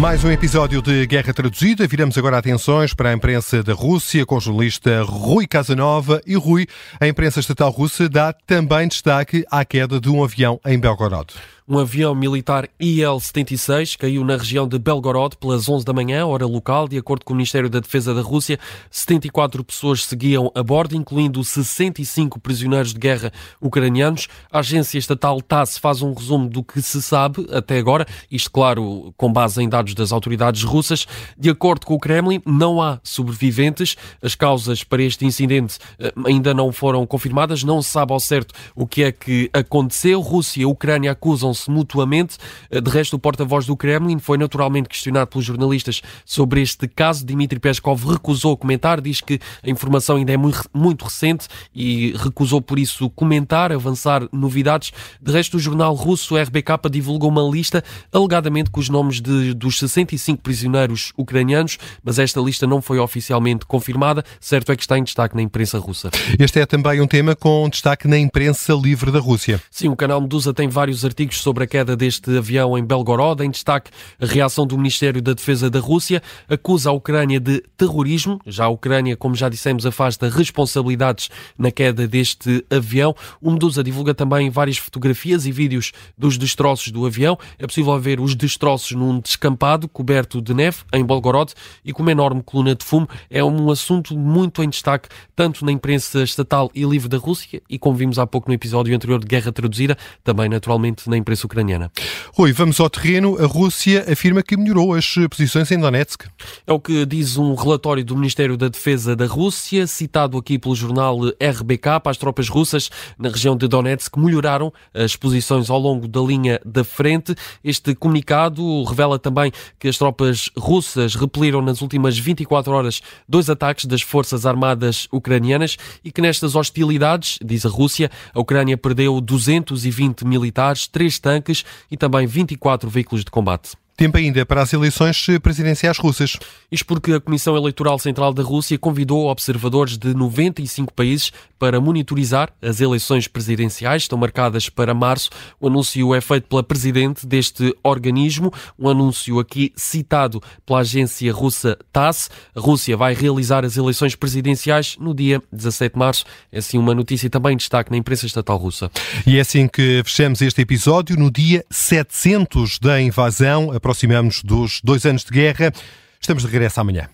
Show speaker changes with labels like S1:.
S1: Mais um episódio de Guerra Traduzida. Viramos agora atenções para a imprensa da Rússia com o jornalista Rui Casanova. E Rui, a imprensa estatal russa dá também destaque à queda de um avião em Belgorod.
S2: Um avião militar IL-76 caiu na região de Belgorod pelas 11 da manhã, hora local. De acordo com o Ministério da Defesa da Rússia, 74 pessoas seguiam a bordo, incluindo 65 prisioneiros de guerra ucranianos. A agência estatal TASS faz um resumo do que se sabe até agora, isto, claro, com base em dados das autoridades russas. De acordo com o Kremlin, não há sobreviventes. As causas para este incidente eh, ainda não foram confirmadas. Não se sabe ao certo o que é que aconteceu. Rússia e Ucrânia acusam se mutuamente. Eh, de resto, o porta-voz do Kremlin foi naturalmente questionado pelos jornalistas sobre este caso. Dmitry Peskov recusou comentar, diz que a informação ainda é muito recente e recusou por isso comentar, avançar novidades. De resto, o jornal russo RBK divulgou uma lista alegadamente com os nomes de, dos 65 prisioneiros ucranianos, mas esta lista não foi oficialmente confirmada. Certo é que está em destaque na imprensa russa.
S1: Este é também um tema com destaque na imprensa livre da Rússia.
S2: Sim, o canal Medusa tem vários artigos sobre a queda deste avião em Belgorod. Em destaque, a reação do Ministério da Defesa da Rússia acusa a Ucrânia de terrorismo. Já a Ucrânia, como já dissemos, afasta responsabilidades na queda deste avião. O Medusa divulga também várias fotografias e vídeos dos destroços do avião. É possível ver os destroços num descampado coberto de neve em Belgorod e com uma enorme coluna de fumo. É um assunto muito em destaque, tanto na imprensa estatal e livre da Rússia e, como vimos há pouco no episódio anterior de Guerra Traduzida, também naturalmente na imprensa imprensa ucraniana.
S1: Rui, vamos ao terreno. A Rússia afirma que melhorou as posições em Donetsk.
S2: É o que diz um relatório do Ministério da Defesa da Rússia, citado aqui pelo jornal RBK. As tropas russas na região de Donetsk melhoraram as posições ao longo da linha da frente. Este comunicado revela também que as tropas russas repeliram nas últimas 24 horas dois ataques das Forças Armadas ucranianas e que nestas hostilidades, diz a Rússia, a Ucrânia perdeu 220 militares, três tanques e também 24 veículos de combate.
S1: Tempo ainda para as eleições presidenciais russas.
S2: Isto porque a Comissão Eleitoral Central da Rússia convidou observadores de 95 países para monitorizar as eleições presidenciais. Estão marcadas para março. O anúncio é feito pela presidente deste organismo, um anúncio aqui citado pela agência russa TASS. A Rússia vai realizar as eleições presidenciais no dia 17 de março. É assim uma notícia também em destaque na imprensa estatal russa.
S1: E é assim que fechamos este episódio no dia 700 da invasão aproximamos dos dois anos de guerra. Estamos de regresso amanhã.